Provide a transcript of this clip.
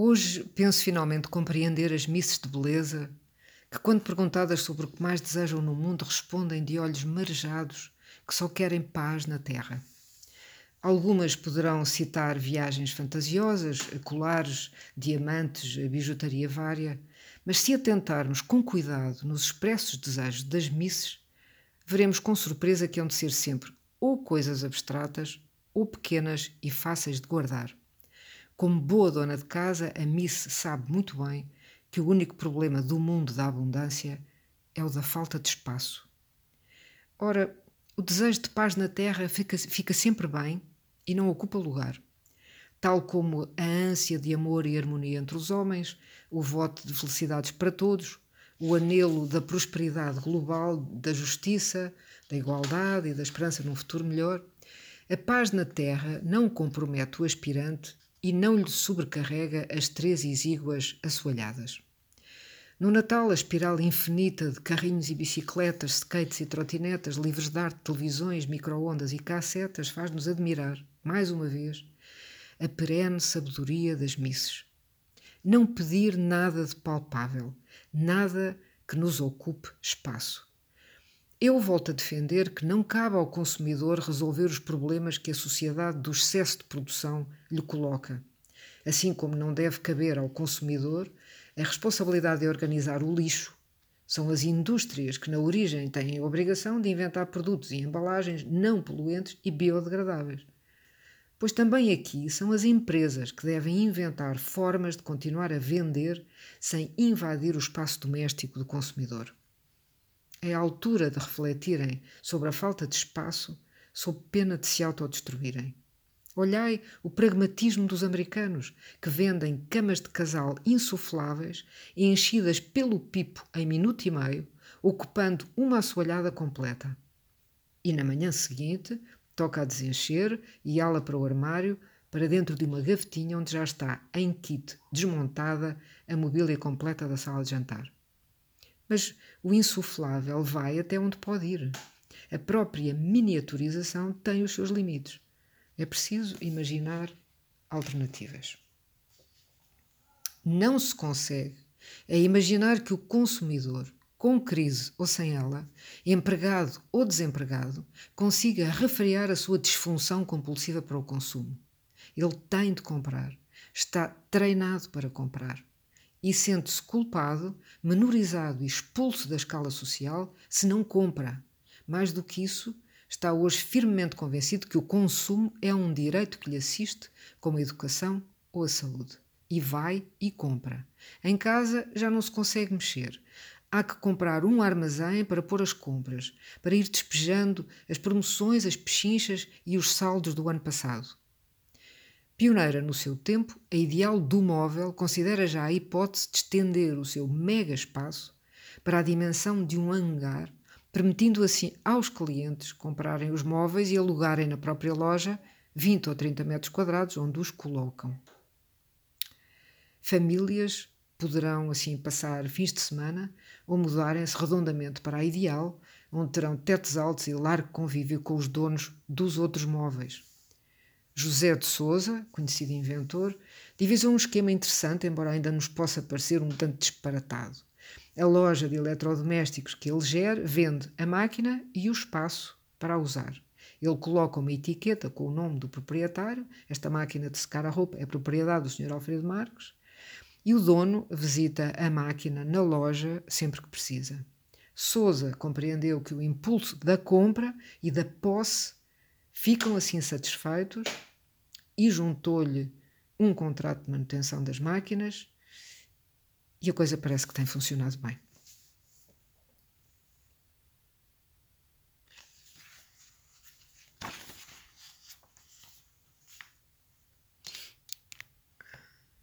Hoje penso finalmente compreender as misses de beleza que, quando perguntadas sobre o que mais desejam no mundo, respondem de olhos marejados que só querem paz na terra. Algumas poderão citar viagens fantasiosas, colares, diamantes, bijutaria vária, mas se atentarmos com cuidado nos expressos desejos das misses, veremos com surpresa que hão de ser sempre ou coisas abstratas ou pequenas e fáceis de guardar. Como boa dona de casa, a Miss sabe muito bem que o único problema do mundo da abundância é o da falta de espaço. Ora, o desejo de paz na terra fica, fica sempre bem e não ocupa lugar. Tal como a ânsia de amor e harmonia entre os homens, o voto de felicidades para todos, o anelo da prosperidade global, da justiça, da igualdade e da esperança num futuro melhor, a paz na terra não compromete o aspirante e não lhe sobrecarrega as três exíguas assoalhadas. No Natal, a espiral infinita de carrinhos e bicicletas, skates e trotinetas, livros de arte, televisões, micro-ondas e cassetas faz-nos admirar, mais uma vez, a perene sabedoria das misses. Não pedir nada de palpável, nada que nos ocupe espaço. Eu volto a defender que não cabe ao consumidor resolver os problemas que a sociedade do excesso de produção lhe coloca, assim como não deve caber ao consumidor a responsabilidade de organizar o lixo. São as indústrias que, na origem, têm a obrigação de inventar produtos e embalagens não poluentes e biodegradáveis. Pois também aqui são as empresas que devem inventar formas de continuar a vender sem invadir o espaço doméstico do consumidor. É a altura de refletirem sobre a falta de espaço, sob pena de se autodestruírem. Olhai o pragmatismo dos americanos, que vendem camas de casal insufláveis enchidas pelo pipo em minuto e meio, ocupando uma assoalhada completa. E na manhã seguinte, toca a desencher e ala para o armário, para dentro de uma gavetinha onde já está, em kit, desmontada, a mobília completa da sala de jantar. Mas o insuflável vai até onde pode ir. A própria miniaturização tem os seus limites. É preciso imaginar alternativas. Não se consegue é imaginar que o consumidor, com crise ou sem ela, empregado ou desempregado, consiga refrear a sua disfunção compulsiva para o consumo. Ele tem de comprar, está treinado para comprar e sente-se culpado, menorizado e expulso da escala social se não compra. Mais do que isso, está hoje firmemente convencido que o consumo é um direito que lhe assiste, como a educação ou a saúde. E vai e compra. Em casa já não se consegue mexer. Há que comprar um armazém para pôr as compras, para ir despejando as promoções, as pechinchas e os saldos do ano passado. Pioneira no seu tempo, a Ideal do Móvel considera já a hipótese de estender o seu mega espaço para a dimensão de um hangar, permitindo assim aos clientes comprarem os móveis e alugarem na própria loja 20 ou 30 metros quadrados onde os colocam. Famílias poderão assim passar fins de semana ou mudarem-se redondamente para a Ideal, onde terão tetos altos e largo convívio com os donos dos outros móveis. José de Souza, conhecido inventor, divisou um esquema interessante, embora ainda nos possa parecer um tanto disparatado. A loja de eletrodomésticos que ele gera vende a máquina e o espaço para a usar. Ele coloca uma etiqueta com o nome do proprietário, esta máquina de secar a roupa é propriedade do Sr. Alfredo Marques, e o dono visita a máquina na loja sempre que precisa. Souza compreendeu que o impulso da compra e da posse ficam assim satisfeitos e juntou-lhe um contrato de manutenção das máquinas e a coisa parece que tem funcionado bem.